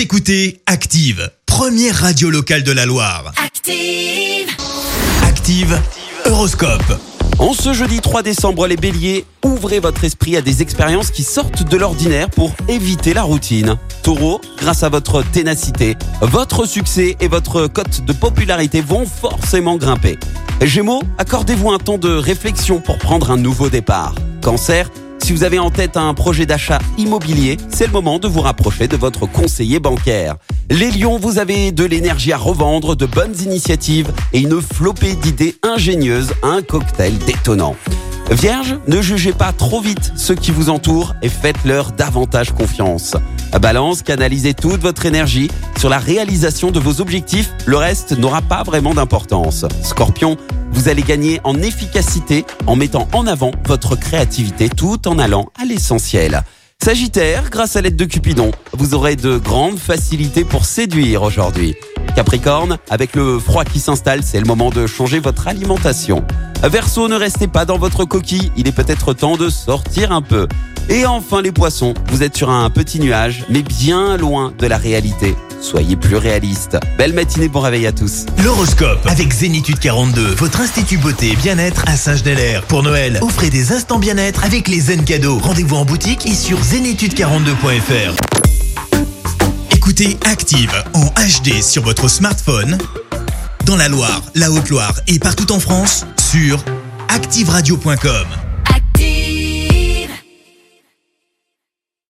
Vous écoutez Active, première radio locale de la Loire. Active. Active, Horoscope. En ce jeudi 3 décembre, les béliers, ouvrez votre esprit à des expériences qui sortent de l'ordinaire pour éviter la routine. Taureau, grâce à votre ténacité, votre succès et votre cote de popularité vont forcément grimper. Gémeaux, accordez-vous un temps de réflexion pour prendre un nouveau départ. Cancer, si vous avez en tête un projet d'achat immobilier, c'est le moment de vous rapprocher de votre conseiller bancaire. Les lions, vous avez de l'énergie à revendre, de bonnes initiatives et une flopée d'idées ingénieuses, un cocktail détonnant. Vierge, ne jugez pas trop vite ceux qui vous entourent et faites-leur davantage confiance. Balance, canalisez toute votre énergie sur la réalisation de vos objectifs, le reste n'aura pas vraiment d'importance. Scorpion, vous allez gagner en efficacité en mettant en avant votre créativité tout en allant à l'essentiel. Sagittaire, grâce à l'aide de Cupidon, vous aurez de grandes facilités pour séduire aujourd'hui. Capricorne, avec le froid qui s'installe, c'est le moment de changer votre alimentation. Verseau, ne restez pas dans votre coquille, il est peut-être temps de sortir un peu. Et enfin les poissons, vous êtes sur un petit nuage, mais bien loin de la réalité. Soyez plus réaliste. Belle matinée, bon réveil à tous. L'horoscope avec Zénitude 42, votre institut beauté et bien-être à Saint-Genélaire. Pour Noël, offrez des instants bien-être avec les zen cadeaux. Rendez-vous en boutique et sur zénitude42.fr. Écoutez Active en HD sur votre smartphone, dans la Loire, la Haute-Loire et partout en France, sur activeradio.com.